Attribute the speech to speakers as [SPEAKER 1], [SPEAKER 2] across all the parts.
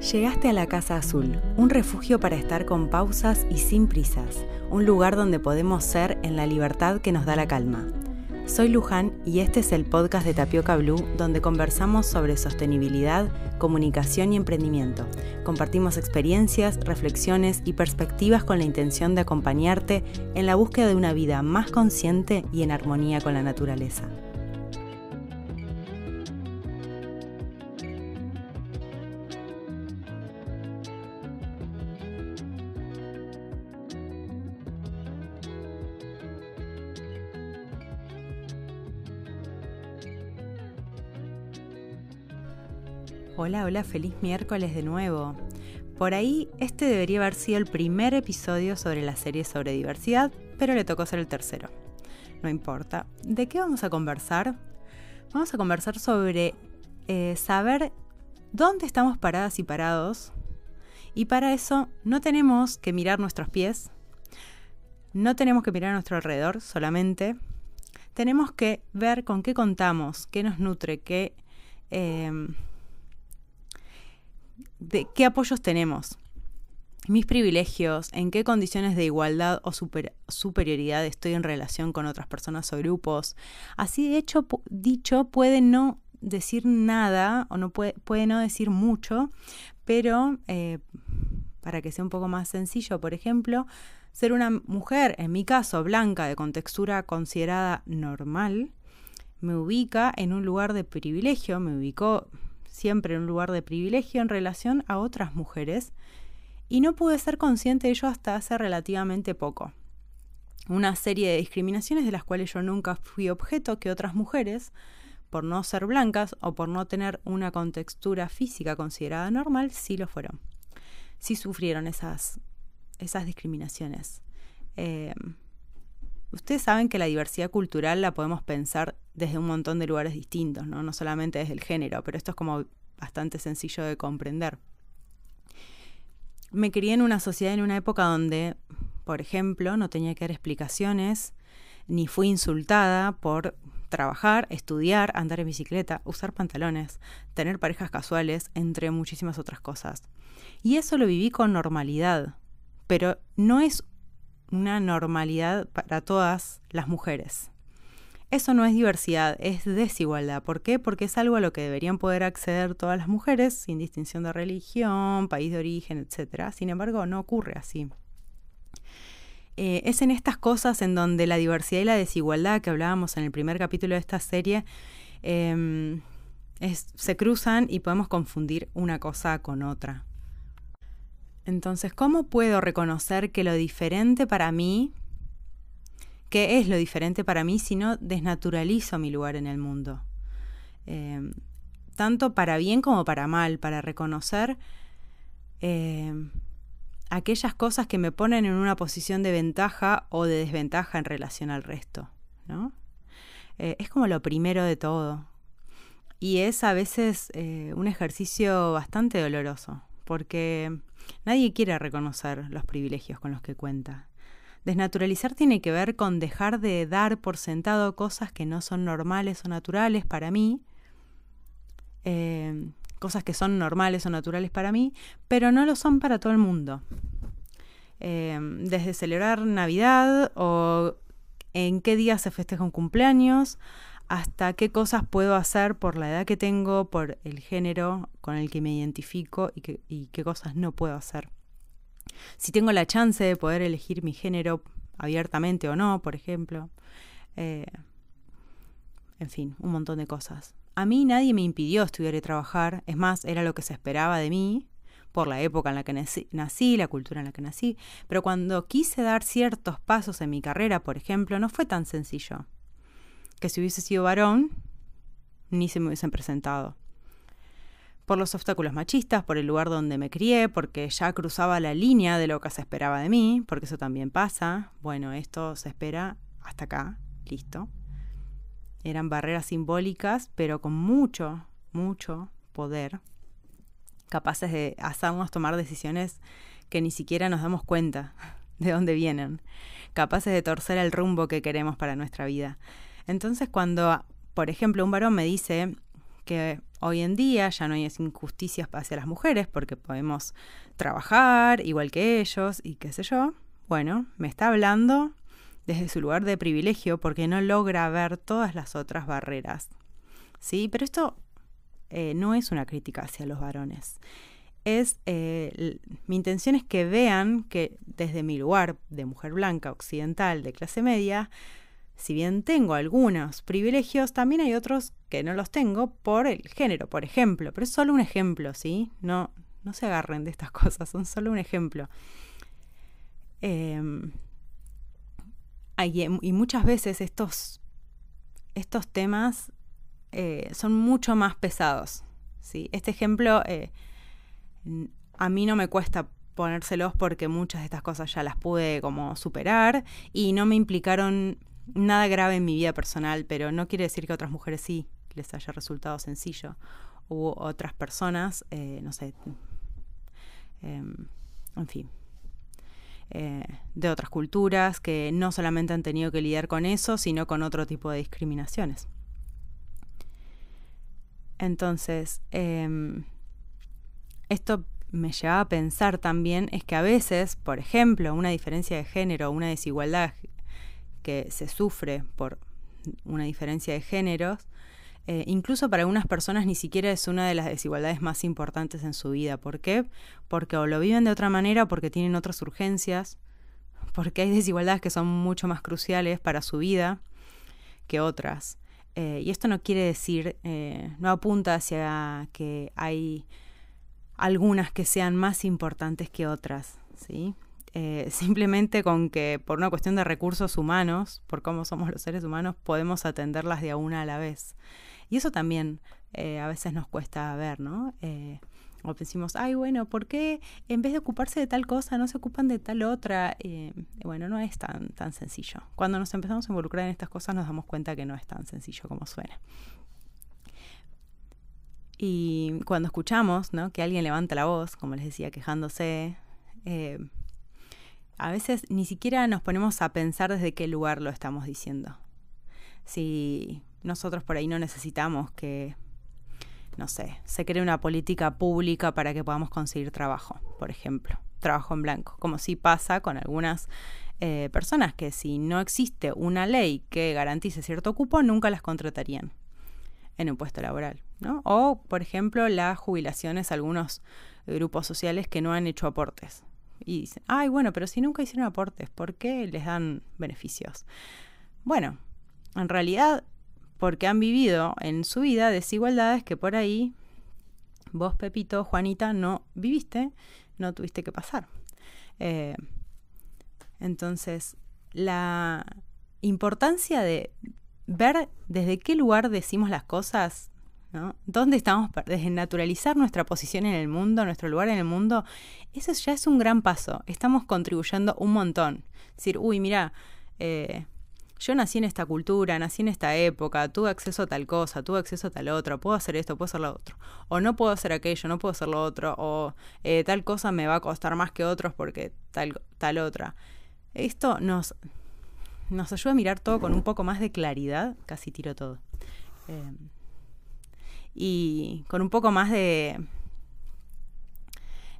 [SPEAKER 1] Llegaste a la Casa Azul, un refugio para estar con pausas y sin prisas, un lugar donde podemos ser en la libertad que nos da la calma. Soy Luján y este es el podcast de Tapioca Blue donde conversamos sobre sostenibilidad, comunicación y emprendimiento. Compartimos experiencias, reflexiones y perspectivas con la intención de acompañarte en la búsqueda de una vida más consciente y en armonía con la naturaleza. Hola, hola, feliz miércoles de nuevo. Por ahí, este debería haber sido el primer episodio sobre la serie sobre diversidad, pero le tocó ser el tercero. No importa. ¿De qué vamos a conversar? Vamos a conversar sobre eh, saber dónde estamos paradas y parados. Y para eso no tenemos que mirar nuestros pies, no tenemos que mirar a nuestro alrededor solamente. Tenemos que ver con qué contamos, qué nos nutre, qué... Eh, de qué apoyos tenemos, mis privilegios, en qué condiciones de igualdad o superioridad estoy en relación con otras personas o grupos. Así de hecho, dicho, puede no decir nada o no puede, puede no decir mucho, pero eh, para que sea un poco más sencillo, por ejemplo, ser una mujer, en mi caso, blanca, de contextura considerada normal, me ubica en un lugar de privilegio, me ubicó siempre en un lugar de privilegio en relación a otras mujeres y no pude ser consciente de ello hasta hace relativamente poco. Una serie de discriminaciones de las cuales yo nunca fui objeto que otras mujeres, por no ser blancas o por no tener una contextura física considerada normal, sí lo fueron. Sí sufrieron esas, esas discriminaciones. Eh, ustedes saben que la diversidad cultural la podemos pensar desde un montón de lugares distintos, ¿no? No solamente desde el género, pero esto es como bastante sencillo de comprender. Me crié en una sociedad en una época donde, por ejemplo, no tenía que dar explicaciones, ni fui insultada por trabajar, estudiar, andar en bicicleta, usar pantalones, tener parejas casuales, entre muchísimas otras cosas. Y eso lo viví con normalidad, pero no es una normalidad para todas las mujeres. Eso no es diversidad, es desigualdad. ¿Por qué? Porque es algo a lo que deberían poder acceder todas las mujeres, sin distinción de religión, país de origen, etc. Sin embargo, no ocurre así. Eh, es en estas cosas en donde la diversidad y la desigualdad que hablábamos en el primer capítulo de esta serie em, se cruzan y podemos confundir una cosa con otra. Entonces, ¿cómo puedo reconocer que lo diferente para mí ¿Qué es lo diferente para mí si no desnaturalizo mi lugar en el mundo? Em, tanto para bien como para mal, para reconocer em, aquellas cosas que me ponen en una posición de ventaja o de desventaja en relación al resto. ¿no? Eh, es como lo primero de todo. Y es a veces eh, un ejercicio bastante doloroso, porque nadie quiere reconocer los privilegios con los que cuenta. Desnaturalizar tiene que ver con dejar de dar por sentado cosas que no son normales o naturales para mí, eh, cosas que son normales o naturales para mí, pero no lo son para todo el mundo. Eh, desde celebrar Navidad o en qué día se festeja un cumpleaños, hasta qué cosas puedo hacer por la edad que tengo, por el género con el que me identifico y, qué cosas no puedo hacer. Si tengo la chance de poder elegir mi género abiertamente o no, por ejemplo. Eh, en fin, un montón de cosas. A mí nadie me impidió estudiar y trabajar, es más, era lo que se esperaba de mí por la época en la que nací, la cultura en la que nací, pero cuando quise dar ciertos pasos en mi carrera, por ejemplo, no fue tan sencillo. Que si hubiese sido varón, ni se me hubiesen presentado por los obstáculos machistas, por el lugar donde me crié, porque ya cruzaba la línea de lo que se esperaba de mí, porque eso también pasa. Bueno, esto se espera hasta acá, listo. Eran barreras simbólicas, pero con mucho, mucho poder, capaces de hacernos tomar decisiones que ni siquiera nos damos cuenta de dónde vienen, capaces de torcer el rumbo que queremos para nuestra vida. Entonces, cuando, por ejemplo, un varón me dice, que hoy en día ya no hay injusticias hacia las mujeres porque podemos trabajar igual que ellos y qué sé yo. Bueno, me está hablando desde su lugar de privilegio porque no logra ver todas las otras barreras. ¿Sí? Pero esto eh, no es una crítica hacia los varones. Es, eh, mi intención es que vean que desde mi lugar de mujer blanca, occidental, de clase media, si bien tengo algunos privilegios, también hay otros que no los tengo por el género, por ejemplo. Pero es solo un ejemplo, ¿sí? No, no se agarren de estas cosas, son solo un ejemplo. Em, y muchas veces estos, estos temas eh, son mucho más pesados. ¿sí? Este ejemplo eh, a mí no me cuesta ponérselos porque muchas de estas cosas ya las pude como superar y no me implicaron nada grave en mi vida personal, pero no quiere decir que a otras mujeres sí les haya resultado sencillo. Hubo otras personas, eh, no sé, em, en fin, eh, de otras culturas que no solamente han tenido que lidiar con eso, sino con otro tipo de discriminaciones. Entonces, em, esto me lleva a pensar también es que a veces, por ejemplo, una diferencia de género, una desigualdad que se sufre por una diferencia de géneros, eh, incluso para algunas personas ni siquiera es una de las desigualdades más importantes en su vida. ¿Por qué? Porque o lo viven de otra manera, porque tienen otras urgencias, porque hay desigualdades que son mucho más cruciales para su vida que otras. Eh, y esto no quiere decir, eh, no apunta hacia que hay algunas que sean más importantes que otras, ¿sí? simplemente con que por una cuestión de recursos humanos, por cómo somos los seres humanos, podemos atenderlas de a una a la vez. Y eso también eh, a veces nos cuesta ver, ¿no? Eh, o decimos, ay, bueno, ¿por qué en vez de ocuparse de tal cosa no se ocupan de tal otra? Eh, bueno, no es tan, tan sencillo. Cuando nos empezamos a involucrar en estas cosas nos damos cuenta que no es tan sencillo como suena. Y cuando escuchamos ¿no? que alguien levanta la voz, como les decía, quejándose, a veces ni siquiera nos ponemos a pensar desde qué lugar lo estamos diciendo. Si nosotros por ahí no necesitamos que, no sé, se cree una política pública para que podamos conseguir trabajo, por ejemplo, trabajo en blanco, como si pasa con algunas eh, personas que si no existe una ley que garantice cierto cupo, nunca las contratarían en un puesto laboral. ¿no? O, por ejemplo, las jubilaciones, algunos grupos sociales que no han hecho aportes. Y dicen, ay, bueno, pero si nunca hicieron aportes, ¿por qué les dan beneficios? Bueno, en realidad porque han vivido en su vida desigualdades que por ahí vos, Pepito, Juanita, no viviste, no tuviste que pasar. Eh, entonces, la importancia de ver desde qué lugar decimos las cosas, ¿Dónde estamos? Desde naturalizar nuestra posición en el mundo, nuestro lugar en el mundo, eso ya es un gran paso. Estamos contribuyendo un montón. Es decir, uy, mira, eh, yo nací en esta cultura, nací en esta época, tuve acceso a tal cosa, tuve acceso a tal otra, puedo hacer esto, puedo hacer lo otro, o no puedo hacer aquello, no puedo hacer lo otro, o eh, tal cosa me va a costar más que otros porque tal, tal otra. Esto nos, nos ayuda a mirar todo con un poco más de claridad, casi tiro todo, em, y con un poco más de,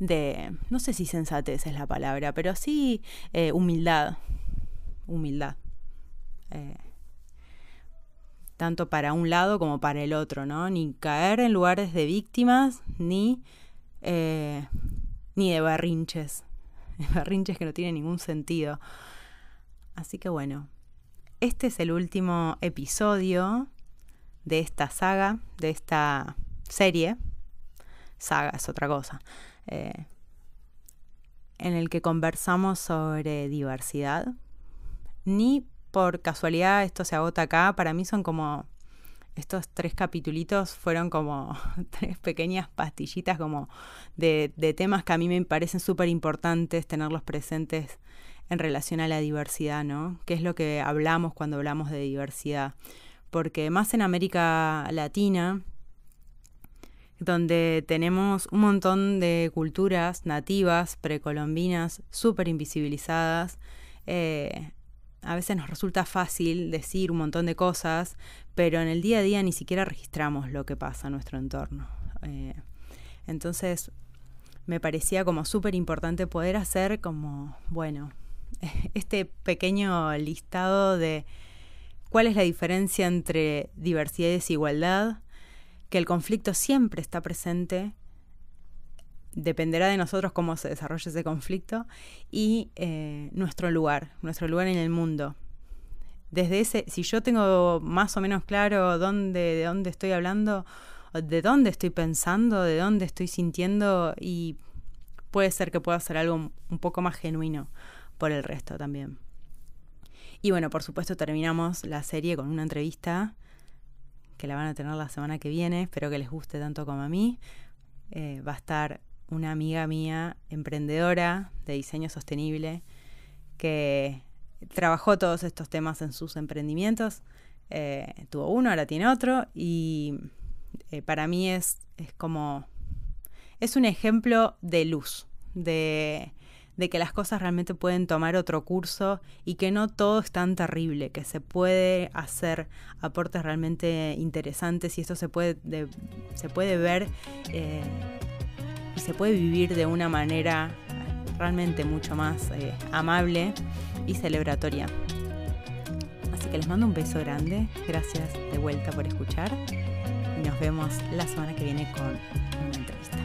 [SPEAKER 1] de, no sé si sensatez es la palabra, pero sí eh, humildad, humildad. Eh, tanto para un lado como para el otro, ¿no? Ni caer en lugares de víctimas, ni, eh, ni de barrinches, barrinches que no tienen ningún sentido. Así que bueno, este es el último episodio de esta saga, de esta serie. Saga es otra cosa. Eh, en el que conversamos sobre diversidad, ni por casualidad esto se agota acá. Para mí son como estos tres capitulitos fueron como tres pequeñas pastillitas como de, de temas que a mí me parecen súper importantes tenerlos presentes en relación a la diversidad, ¿no? ¿Qué es lo que hablamos cuando hablamos de diversidad? Porque más en América Latina, donde tenemos un montón de culturas nativas, precolombinas, súper invisibilizadas, eh, a veces nos resulta fácil decir un montón de cosas, pero en el día a día ni siquiera registramos lo que pasa en nuestro entorno. Eh, entonces, me parecía como súper importante poder hacer como, bueno, este pequeño listado de cuál es la diferencia entre diversidad y desigualdad, que el conflicto siempre está presente, dependerá de nosotros cómo se desarrolle ese conflicto, y eh, nuestro lugar, nuestro lugar en el mundo. Desde ese, si yo tengo más o menos claro dónde, de dónde estoy hablando, de dónde estoy pensando, de dónde estoy sintiendo, y puede ser que pueda hacer algo un poco más genuino por el resto también. Y bueno, por supuesto terminamos la serie con una entrevista que la van a tener la semana que viene, espero que les guste tanto como a mí. Eh, va a estar una amiga mía, emprendedora de diseño sostenible, que trabajó todos estos temas en sus emprendimientos. Eh, tuvo uno, ahora tiene otro, y eh, para mí es, es como, es un ejemplo de luz, de, de que las cosas realmente pueden tomar otro curso y que no todo es tan terrible, que se puede hacer aportes realmente interesantes y esto se puede, se puede ver eh, y se puede vivir de una manera realmente mucho más eh, amable y celebratoria. Así que les mando un beso grande, gracias de vuelta por escuchar y nos vemos la semana que viene con una entrevista.